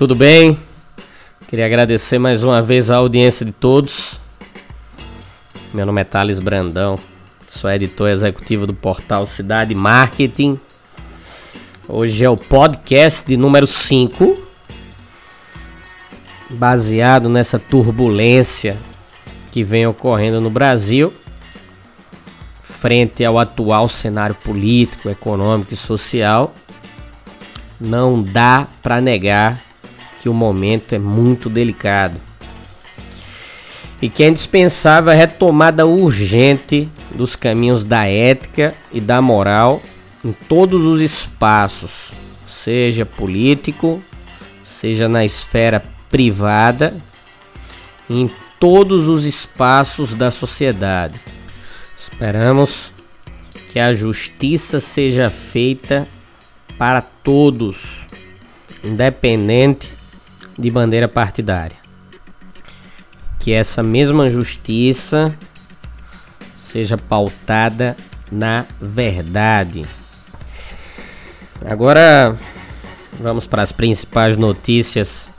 tudo bem? Queria agradecer mais uma vez a audiência de todos. Meu nome é Thales Brandão, sou editor executivo do portal Cidade Marketing. Hoje é o podcast de número 5, baseado nessa turbulência que vem ocorrendo no Brasil, frente ao atual cenário político, econômico e social. Não dá para negar que o momento é muito delicado e que é indispensável a retomada urgente dos caminhos da ética e da moral em todos os espaços, seja político, seja na esfera privada, em todos os espaços da sociedade. Esperamos que a justiça seja feita para todos, independente de bandeira partidária. Que essa mesma justiça seja pautada na verdade. Agora vamos para as principais notícias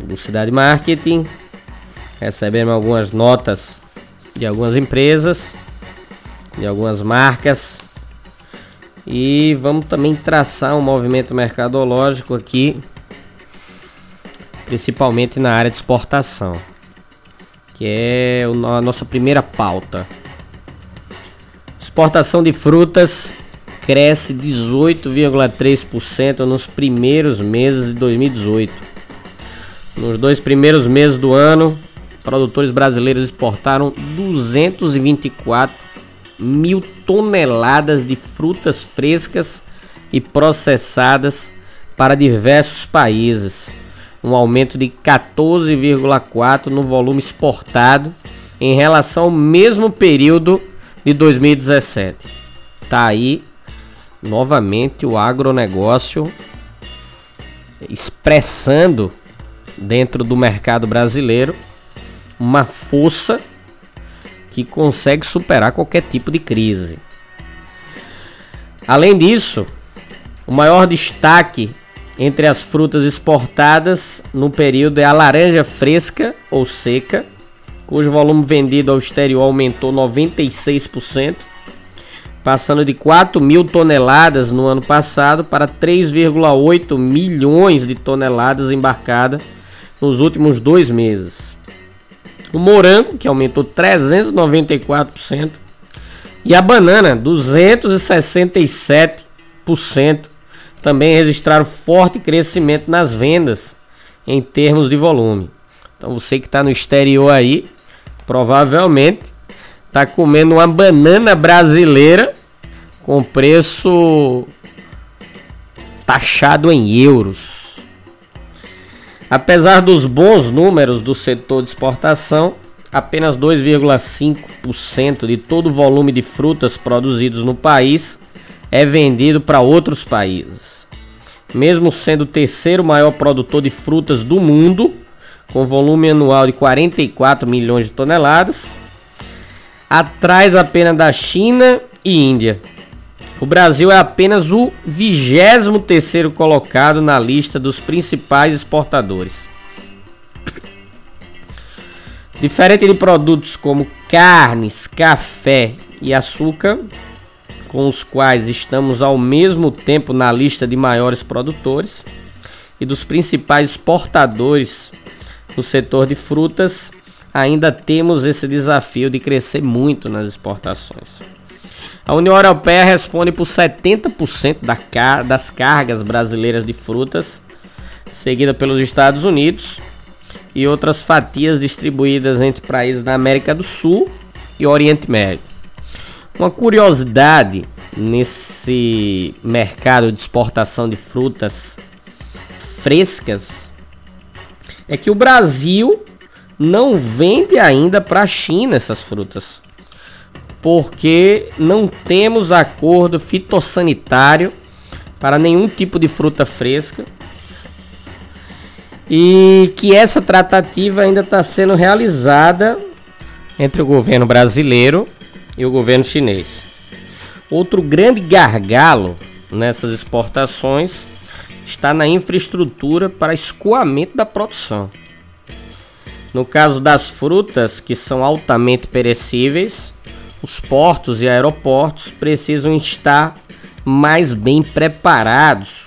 do Cidade Marketing. Recebemos algumas notas de algumas empresas, de algumas marcas. E vamos também traçar um movimento mercadológico aqui principalmente na área de exportação, que é a nossa primeira pauta. Exportação de frutas cresce 18,3% nos primeiros meses de 2018. Nos dois primeiros meses do ano, produtores brasileiros exportaram 224 mil toneladas de frutas frescas e processadas para diversos países um aumento de 14,4% no volume exportado em relação ao mesmo período de 2017. Tá aí novamente o agronegócio expressando dentro do mercado brasileiro uma força que consegue superar qualquer tipo de crise. Além disso, o maior destaque entre as frutas exportadas no período é a laranja fresca ou seca, cujo volume vendido ao exterior aumentou 96%, passando de 4 mil toneladas no ano passado para 3,8 milhões de toneladas embarcadas nos últimos dois meses. O morango, que aumentou 394%, e a banana, 267% também registraram forte crescimento nas vendas em termos de volume. Então você que está no exterior aí, provavelmente está comendo uma banana brasileira com preço taxado em euros. Apesar dos bons números do setor de exportação, apenas 2,5% de todo o volume de frutas produzidos no país é vendido para outros países mesmo sendo o terceiro maior produtor de frutas do mundo, com volume anual de 44 milhões de toneladas, atrás apenas da China e Índia. O Brasil é apenas o 23 terceiro colocado na lista dos principais exportadores. Diferente de produtos como carnes, café e açúcar, com os quais estamos ao mesmo tempo na lista de maiores produtores e dos principais exportadores no setor de frutas, ainda temos esse desafio de crescer muito nas exportações. A União Europeia responde por 70% das cargas brasileiras de frutas, seguida pelos Estados Unidos e outras fatias distribuídas entre países da América do Sul e Oriente Médio. Uma curiosidade nesse mercado de exportação de frutas frescas é que o Brasil não vende ainda para a China essas frutas, porque não temos acordo fitossanitário para nenhum tipo de fruta fresca e que essa tratativa ainda está sendo realizada entre o governo brasileiro e o governo chinês. Outro grande gargalo nessas exportações está na infraestrutura para escoamento da produção. No caso das frutas, que são altamente perecíveis, os portos e aeroportos precisam estar mais bem preparados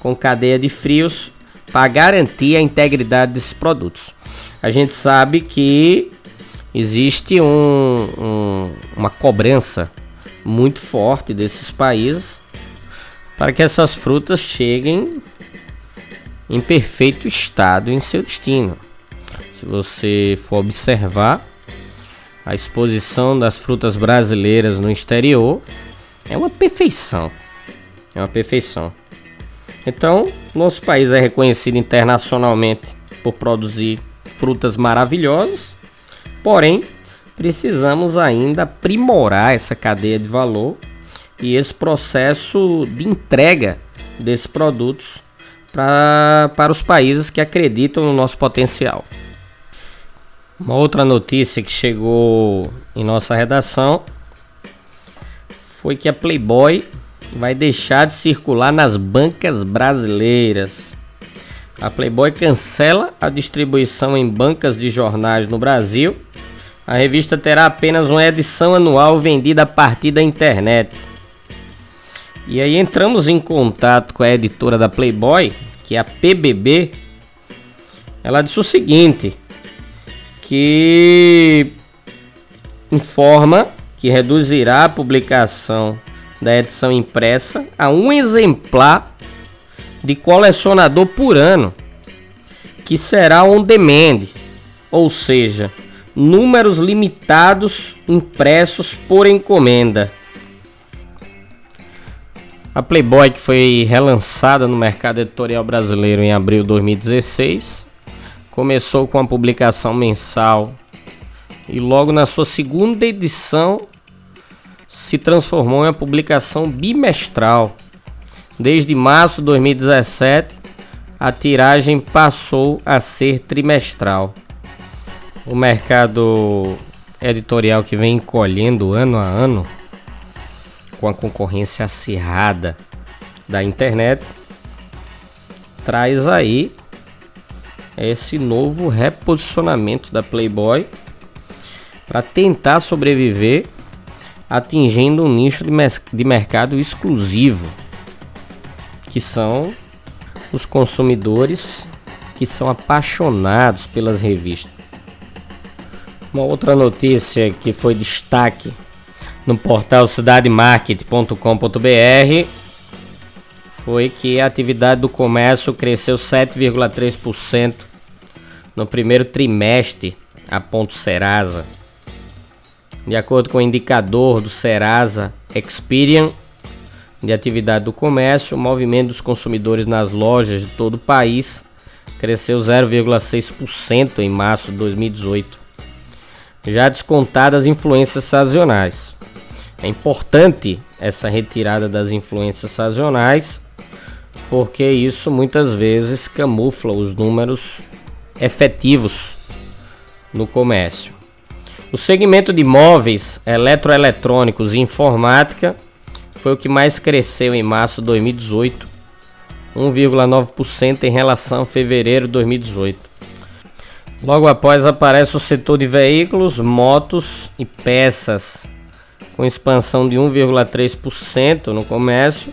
com cadeia de frios para garantir a integridade desses produtos. A gente sabe que existe um, um, uma cobrança muito forte desses países para que essas frutas cheguem em perfeito estado em seu destino. Se você for observar a exposição das frutas brasileiras no exterior, é uma perfeição. É uma perfeição. Então, nosso país é reconhecido internacionalmente por produzir frutas maravilhosas, porém, precisamos ainda aprimorar essa cadeia de valor e esse processo de entrega desses produtos pra, para os países que acreditam no nosso potencial. Uma outra notícia que chegou em nossa redação foi que a Playboy vai deixar de circular nas bancas brasileiras. A Playboy cancela a distribuição em bancas de jornais no Brasil. A revista terá apenas uma edição anual vendida a partir da internet. E aí entramos em contato com a editora da Playboy, que é a PBB. Ela disse o seguinte: que informa que reduzirá a publicação da edição impressa a um exemplar de colecionador por ano, que será on demand, ou seja, números limitados impressos por encomenda. A Playboy, que foi relançada no mercado editorial brasileiro em abril de 2016, Começou com a publicação mensal e logo na sua segunda edição se transformou em uma publicação bimestral. Desde março de 2017, a tiragem passou a ser trimestral. O mercado editorial que vem encolhendo ano a ano, com a concorrência acirrada da internet, traz aí esse novo reposicionamento da Playboy para tentar sobreviver atingindo um nicho de, de mercado exclusivo, que são os consumidores que são apaixonados pelas revistas. Uma outra notícia que foi destaque no portal cidademarket.com.br foi que a atividade do comércio cresceu 7,3% no primeiro trimestre, aponta o Serasa. De acordo com o indicador do Serasa Experian de atividade do comércio, o movimento dos consumidores nas lojas de todo o país cresceu 0,6% em março de 2018, já descontadas as influências sazonais. É importante essa retirada das influências sazonais porque isso muitas vezes camufla os números efetivos no comércio. O segmento de móveis, eletroeletrônicos e informática foi o que mais cresceu em março de 2018, 1,9% em relação a fevereiro de 2018. Logo após aparece o setor de veículos, motos e peças, com expansão de 1,3% no comércio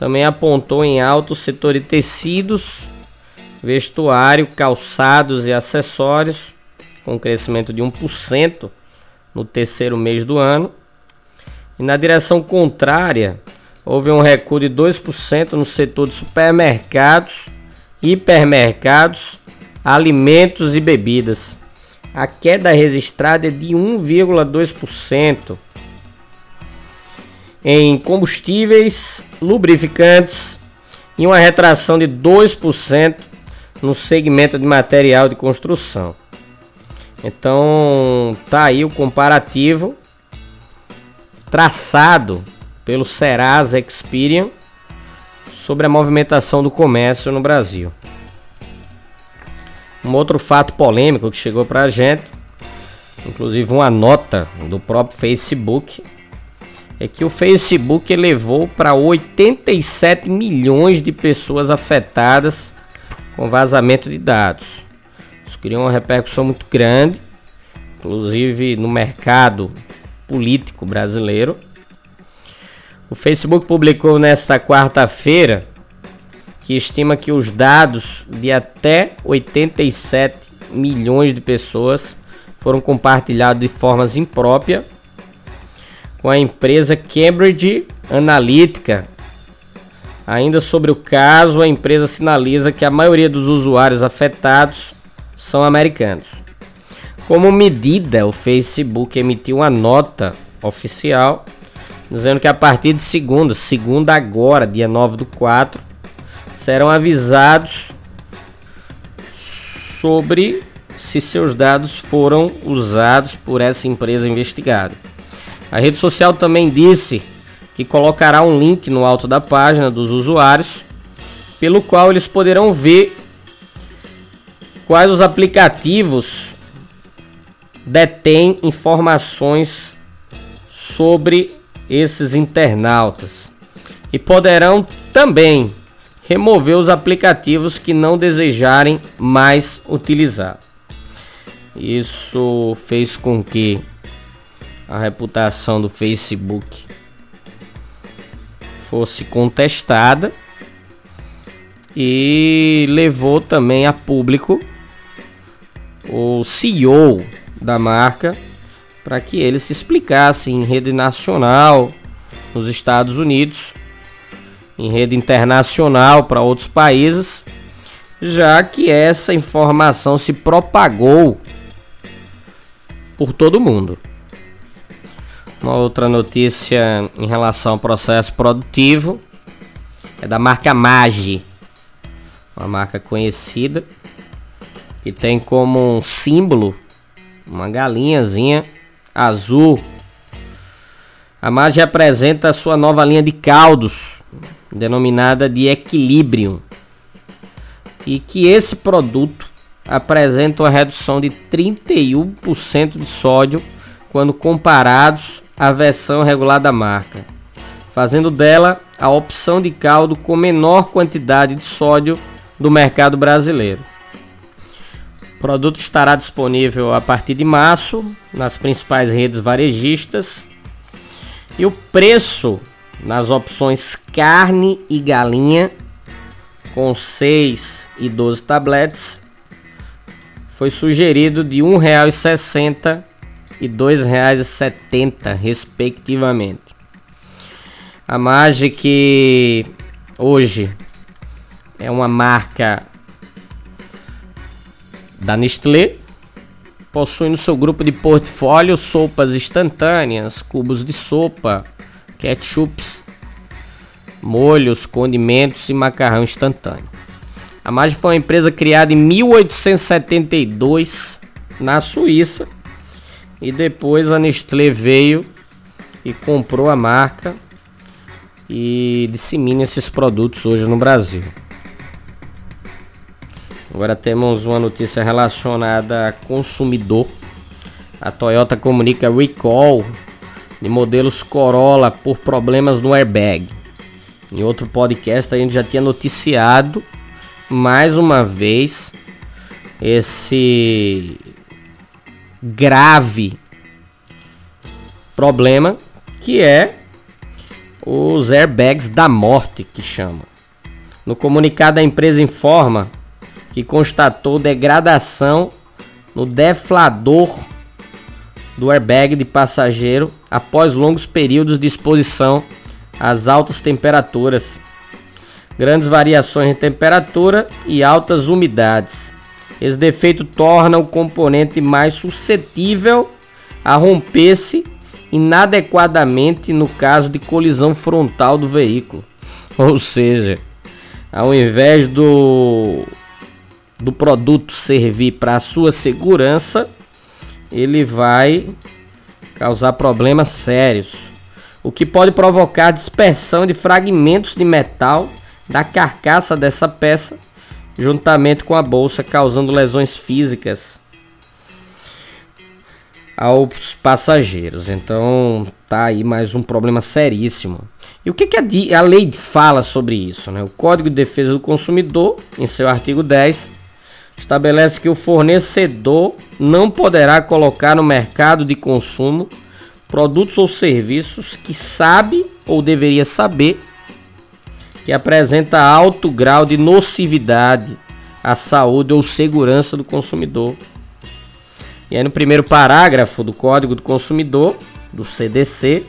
também apontou em alto o setor de tecidos, vestuário, calçados e acessórios, com crescimento de 1% no terceiro mês do ano. E na direção contrária, houve um recuo de 2% no setor de supermercados, hipermercados, alimentos e bebidas. A queda registrada é de 1,2% em combustíveis, lubrificantes e uma retração de 2% no segmento de material de construção. Então, tá aí o comparativo traçado pelo Serasa Experian sobre a movimentação do comércio no Brasil. Um outro fato polêmico que chegou para a gente, inclusive uma nota do próprio Facebook, é que o Facebook elevou para 87 milhões de pessoas afetadas com vazamento de dados. Isso criou uma repercussão muito grande, inclusive no mercado político brasileiro. O Facebook publicou nesta quarta-feira que estima que os dados de até 87 milhões de pessoas foram compartilhados de formas impróprias com a empresa Cambridge Analytica. Ainda sobre o caso, a empresa sinaliza que a maioria dos usuários afetados são americanos. Como medida, o Facebook emitiu uma nota oficial dizendo que a partir de segunda, segunda agora, dia 9 do 4, serão avisados sobre se seus dados foram usados por essa empresa investigada. A rede social também disse que colocará um link no alto da página dos usuários, pelo qual eles poderão ver quais os aplicativos detêm informações sobre esses internautas e poderão também remover os aplicativos que não desejarem mais utilizar. Isso fez com que a reputação do Facebook fosse contestada e levou também a público o CEO da marca para que ele se explicasse em rede nacional nos Estados Unidos, em rede internacional para outros países, já que essa informação se propagou por todo mundo. Uma outra notícia em relação ao processo produtivo é da marca Magi, uma marca conhecida que tem como símbolo uma galinhazinha azul. A Magi apresenta a sua nova linha de caldos, denominada de Equilibrium, e que esse produto apresenta uma redução de 31% de sódio quando comparados a versão regular da marca, fazendo dela a opção de caldo com menor quantidade de sódio do mercado brasileiro. O produto estará disponível a partir de março nas principais redes varejistas e o preço nas opções carne e galinha com 6 e 12 tabletes foi sugerido de R$ 1,60 e R$ 2,70 respectivamente. A Magic hoje é uma marca da Nestlé, possui no seu grupo de portfólio sopas instantâneas, cubos de sopa, ketchups, molhos, condimentos e macarrão instantâneo. A Magic foi uma empresa criada em 1872 na Suíça e depois a Nestlé veio e comprou a marca e dissemina esses produtos hoje no Brasil. Agora temos uma notícia relacionada a consumidor. A Toyota comunica recall de modelos Corolla por problemas no airbag. Em outro podcast a gente já tinha noticiado mais uma vez esse grave problema que é os airbags da morte que chama. No comunicado a empresa informa que constatou degradação no deflador do airbag de passageiro após longos períodos de exposição às altas temperaturas, grandes variações de temperatura e altas umidades. Esse defeito torna o componente mais suscetível a romper-se inadequadamente no caso de colisão frontal do veículo. Ou seja, ao invés do do produto servir para a sua segurança, ele vai causar problemas sérios, o que pode provocar dispersão de fragmentos de metal da carcaça dessa peça juntamente com a bolsa, causando lesões físicas aos passageiros. Então tá aí mais um problema seríssimo. E o que, que a, a lei fala sobre isso? Né? O Código de Defesa do Consumidor, em seu artigo 10, estabelece que o fornecedor não poderá colocar no mercado de consumo produtos ou serviços que sabe ou deveria saber que apresenta alto grau de nocividade à saúde ou segurança do consumidor. E aí no primeiro parágrafo do Código do Consumidor, do CDC,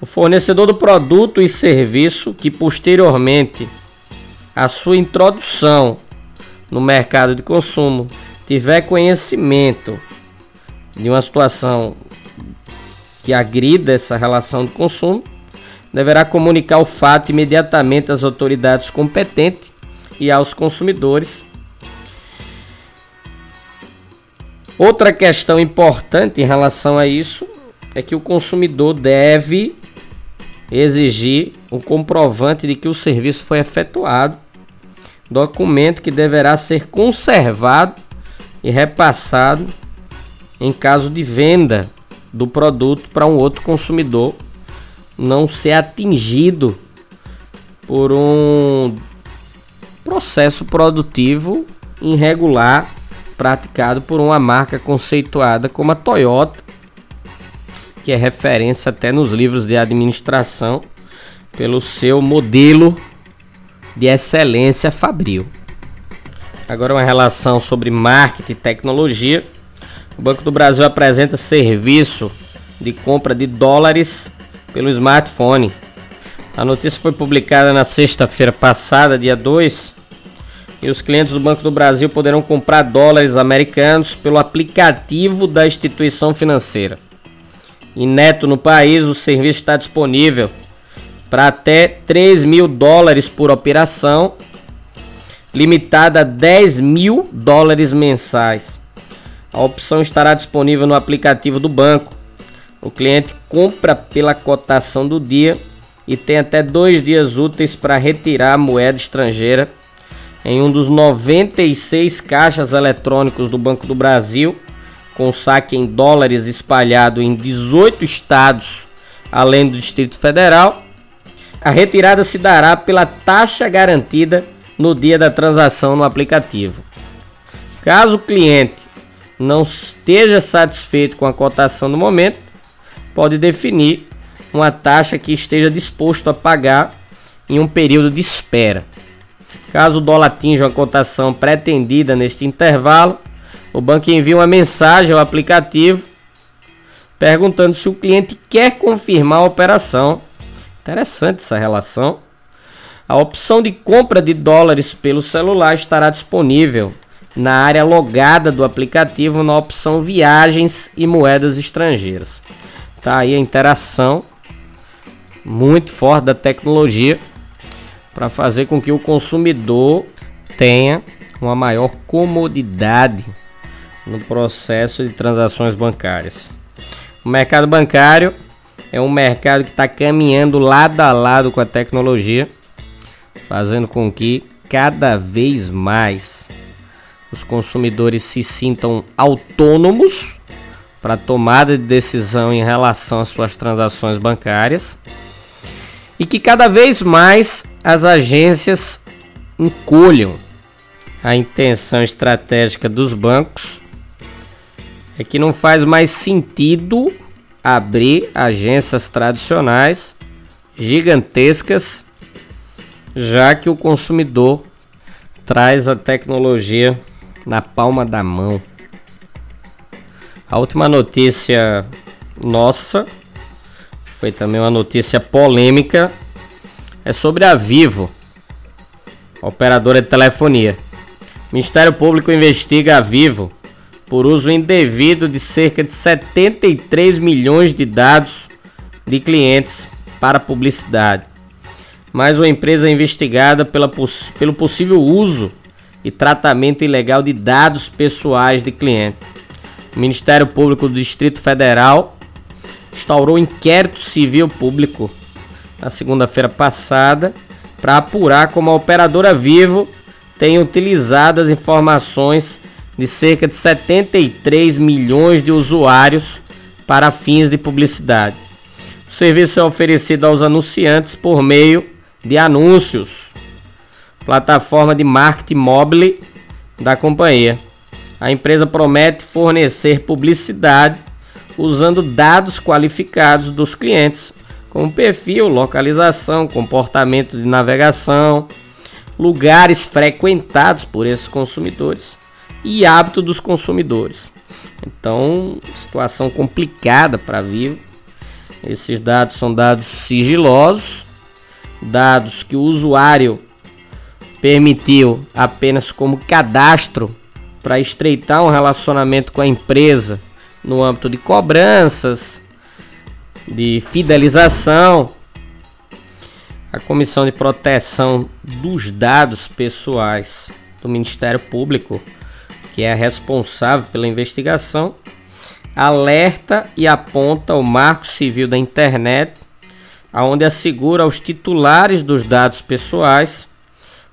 o fornecedor do produto e serviço que posteriormente à sua introdução no mercado de consumo tiver conhecimento de uma situação que agrida essa relação de consumo, deverá comunicar o fato imediatamente às autoridades competentes e aos consumidores. Outra questão importante em relação a isso é que o consumidor deve exigir o comprovante de que o serviço foi efetuado, documento que deverá ser conservado e repassado em caso de venda do produto para um outro consumidor não ser atingido por um processo produtivo irregular praticado por uma marca conceituada como a Toyota, que é referência até nos livros de administração pelo seu modelo de excelência fabril. Agora uma relação sobre marketing e tecnologia. O Banco do Brasil apresenta serviço de compra de dólares pelo smartphone. A notícia foi publicada na sexta-feira passada, dia 2, e os clientes do Banco do Brasil poderão comprar dólares americanos pelo aplicativo da instituição financeira. Ineto no país, o serviço está disponível para até 3 mil dólares por operação, limitada a 10 mil dólares mensais. A opção estará disponível no aplicativo do banco. O cliente compra pela cotação do dia e tem até dois dias úteis para retirar a moeda estrangeira em um dos 96 caixas eletrônicos do Banco do Brasil, com saque em dólares espalhado em 18 estados, além do Distrito Federal. A retirada se dará pela taxa garantida no dia da transação no aplicativo. Caso o cliente não esteja satisfeito com a cotação do momento, pode definir uma taxa que esteja disposto a pagar em um período de espera. Caso o dólar atinja uma cotação pretendida neste intervalo, o banco envia uma mensagem ao aplicativo perguntando se o cliente quer confirmar a operação. Interessante essa relação. A opção de compra de dólares pelo celular estará disponível na área logada do aplicativo na opção Viagens e Moedas Estrangeiras. Tá aí a interação muito forte da tecnologia para fazer com que o consumidor tenha uma maior comodidade no processo de transações bancárias. O mercado bancário é um mercado que está caminhando lado a lado com a tecnologia, fazendo com que cada vez mais os consumidores se sintam autônomos para tomada de decisão em relação às suas transações bancárias e que cada vez mais as agências encolham a intenção estratégica dos bancos. É que não faz mais sentido abrir agências tradicionais gigantescas, já que o consumidor traz a tecnologia na palma da mão. A última notícia nossa foi também uma notícia polêmica é sobre a Vivo, operadora de telefonia. O Ministério Público investiga a Vivo por uso indevido de cerca de 73 milhões de dados de clientes para publicidade. Mais uma empresa investigada pela, pelo possível uso e tratamento ilegal de dados pessoais de cliente. O Ministério Público do Distrito Federal instaurou inquérito civil público na segunda-feira passada para apurar como a operadora Vivo tem utilizado as informações de cerca de 73 milhões de usuários para fins de publicidade. O serviço é oferecido aos anunciantes por meio de anúncios, plataforma de marketing mobile da companhia. A empresa promete fornecer publicidade usando dados qualificados dos clientes, como perfil, localização, comportamento de navegação, lugares frequentados por esses consumidores e hábito dos consumidores. Então, situação complicada para Vivo. Esses dados são dados sigilosos, dados que o usuário permitiu apenas como cadastro para estreitar um relacionamento com a empresa no âmbito de cobranças, de fidelização. A Comissão de Proteção dos Dados Pessoais do Ministério Público que é responsável pela investigação, alerta e aponta o Marco Civil da Internet, aonde assegura aos titulares dos dados pessoais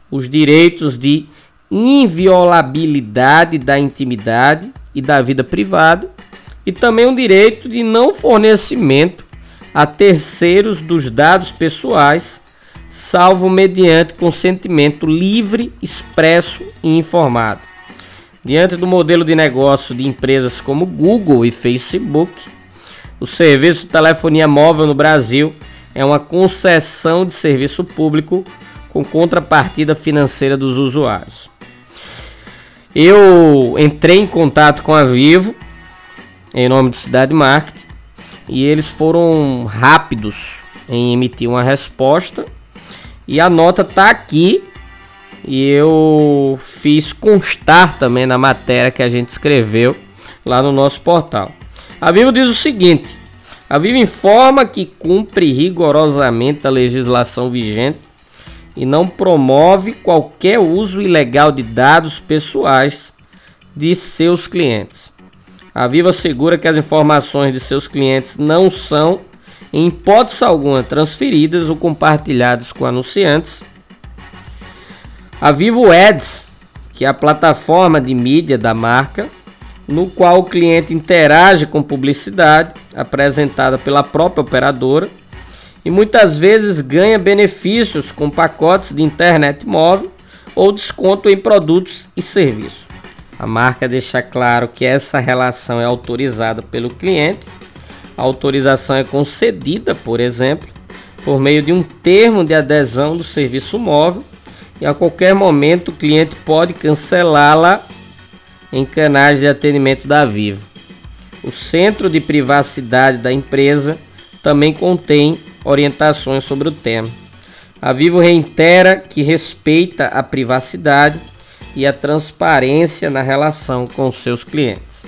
os direitos de inviolabilidade da intimidade e da vida privada e também o direito de não fornecimento a terceiros dos dados pessoais, salvo mediante consentimento livre, expresso e informado. Diante do modelo de negócio de empresas como Google e Facebook, o serviço de telefonia móvel no Brasil é uma concessão de serviço público com contrapartida financeira dos usuários. Eu entrei em contato com a Vivo em nome do Cidade Marketing e eles foram rápidos em emitir uma resposta e a nota está aqui e eu fiz constar também na matéria que a gente escreveu lá no nosso portal. A Vivo diz o seguinte: a Vivo informa que cumpre rigorosamente a legislação vigente e não promove qualquer uso ilegal de dados pessoais de seus clientes. A Vivo assegura que as informações de seus clientes não são, em hipótese alguma, transferidas ou compartilhadas com anunciantes a Vivo Ads, que é a plataforma de mídia da marca, no qual o cliente interage com publicidade apresentada pela própria operadora e muitas vezes ganha benefícios com pacotes de internet móvel ou desconto em produtos e serviços. A marca deixa claro que essa relação é autorizada pelo cliente. A autorização é concedida, por exemplo, por meio de um termo de adesão do serviço móvel e a qualquer momento o cliente pode cancelá-la em canais de atendimento da Vivo. O centro de privacidade da empresa também contém orientações sobre o tema. A Vivo reitera que respeita a privacidade e a transparência na relação com seus clientes.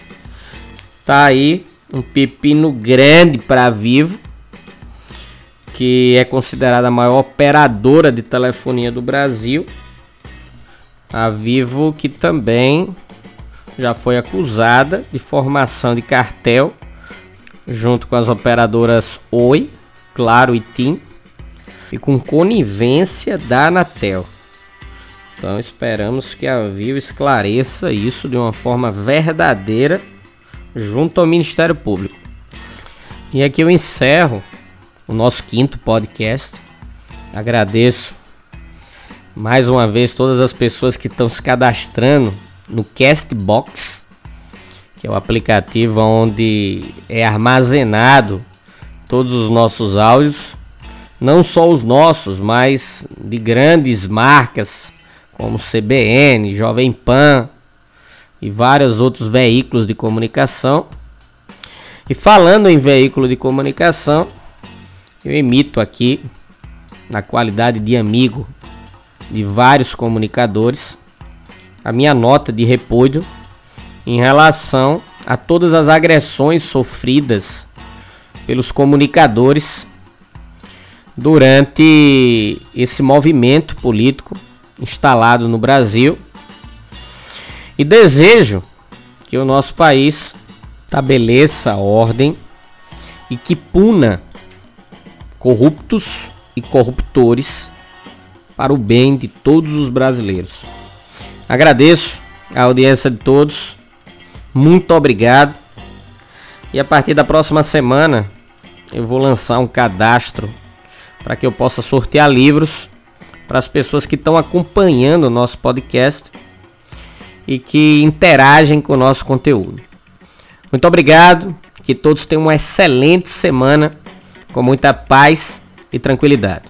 Tá aí um pepino grande para Vivo que é considerada a maior operadora de telefonia do Brasil. A Vivo, que também já foi acusada de formação de cartel junto com as operadoras Oi, Claro e TIM e com conivência da Anatel. Então esperamos que a Vivo esclareça isso de uma forma verdadeira junto ao Ministério Público. E aqui eu encerro o nosso quinto podcast. Agradeço mais uma vez todas as pessoas que estão se cadastrando no Castbox, que é o aplicativo onde é armazenado todos os nossos áudios, não só os nossos, mas de grandes marcas como CBN, Jovem Pan e vários outros veículos de comunicação. E falando em veículo de comunicação, eu emito aqui, na qualidade de amigo de vários comunicadores, a minha nota de repúdio em relação a todas as agressões sofridas pelos comunicadores durante esse movimento político instalado no Brasil. E desejo que o nosso país estabeleça ordem e que puna corruptos e corruptores para o bem de todos os brasileiros. Agradeço a audiência de todos. Muito obrigado. E a partir da próxima semana eu vou lançar um cadastro para que eu possa sortear livros para as pessoas que estão acompanhando o nosso podcast e que interagem com o nosso conteúdo. Muito obrigado, que todos tenham uma excelente semana com muita paz e tranquilidade.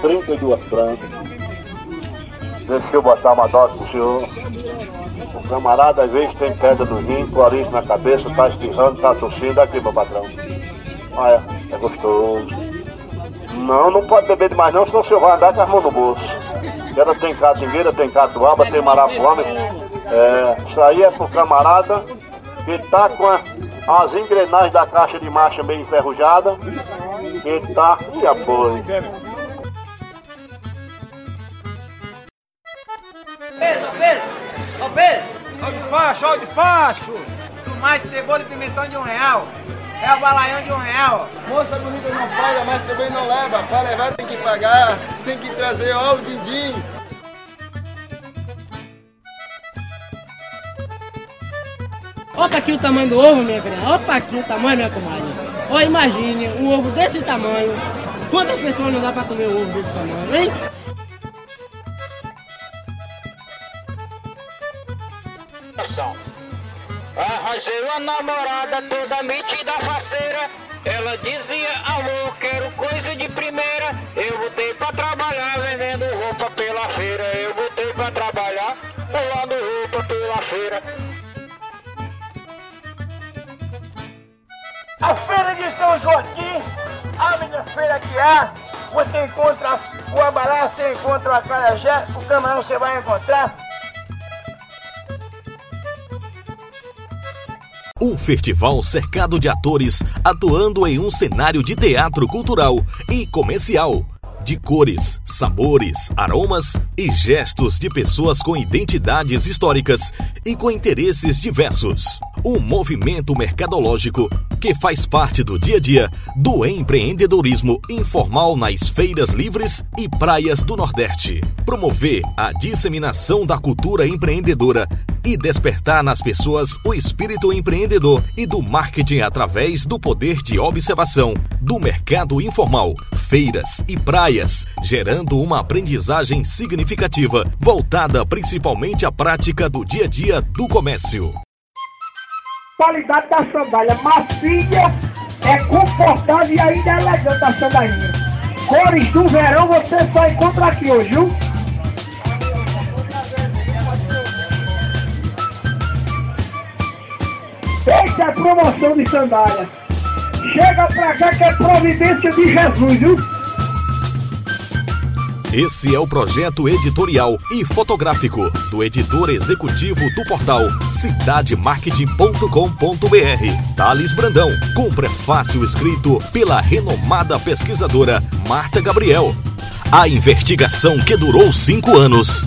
Trinta e duas francas. Deixa eu botar uma dose pro senhor. O camarada às vezes tem pedra no rim, clorinho na cabeça, tá espirrando, tá tossindo. Aqui, meu patrão. Olha, é gostoso. Não, não pode beber demais não, senão o senhor vai andar com as mãos no bolso. Ela tem catingueira, tem catuaba, tem marapuama. É, isso aí é pro camarada que tá com a, as engrenagens da caixa de marcha meio enferrujada. Que tá e apoio. Pedro, Pedro! Ô Pedro! Ó o despacho, ó o despacho! Tomate, cebola e pimentão de um real. É o balaião de um real. Moça bonita não paga, mas também não leva. Para levar tem que pagar, tem que trazer ó o din-din. Olha aqui o tamanho do ovo, minha criança. Olha aqui o tamanho, minha comadre. Olha, imagine um ovo desse tamanho. Quantas pessoas não dá pra comer um ovo desse tamanho, hein? Arranjei uma namorada toda metida faceira. Ela dizia, amor, quero coisa de primeira. Eu botei pra trabalhar vendendo roupa pela feira. Eu botei pra trabalhar rolando roupa pela feira. A feira de São Joaquim, a minha feira que há. Você encontra o abará, você encontra o acarajé, o camarão você vai encontrar. Um festival cercado de atores atuando em um cenário de teatro cultural e comercial. De cores, sabores, aromas e gestos de pessoas com identidades históricas e com interesses diversos. Um movimento mercadológico que faz parte do dia a dia do empreendedorismo informal nas feiras livres e praias do Nordeste. Promover a disseminação da cultura empreendedora e despertar nas pessoas o espírito empreendedor e do marketing através do poder de observação do mercado informal, feiras e praias, gerando uma aprendizagem significativa voltada principalmente à prática do dia a dia do comércio. Qualidade da sandália macia, é confortável e ainda é elegante a sandalinha. Cores do verão você só encontra aqui hoje, viu? Essa é promoção de sandália. Chega pra cá que é providência de Jesus, viu? Esse é o projeto editorial e fotográfico do editor executivo do portal cidademarketing.com.br, Thales Brandão, com prefácio escrito pela renomada pesquisadora Marta Gabriel. A investigação que durou cinco anos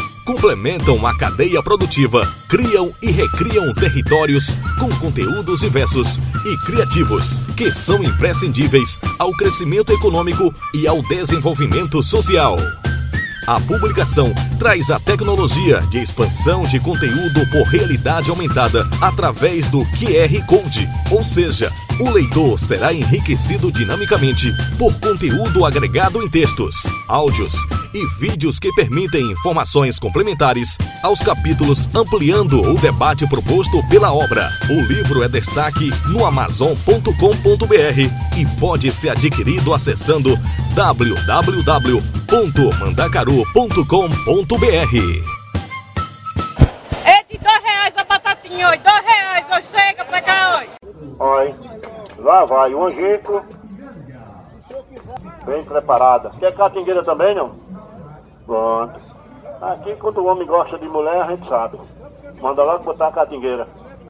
complementam a cadeia produtiva, criam e recriam territórios com conteúdos diversos e criativos que são imprescindíveis ao crescimento econômico e ao desenvolvimento social. A publicação traz a tecnologia de expansão de conteúdo por realidade aumentada através do QR Code, ou seja, o leitor será enriquecido dinamicamente por conteúdo agregado em textos, áudios e vídeos que permitem informações complementares aos capítulos, ampliando o debate proposto pela obra. O livro é destaque no Amazon.com.br e pode ser adquirido acessando www.mandacaru.com.br. É de dois reais a batatinha dois reais hoje, chega pra cá hoje. Olha, vai. Lá vai o angico. Bem preparada. Quer catingueira também, não? Pronto. Aqui, quando o homem gosta de mulher, a gente sabe. Manda logo botar a catingueira.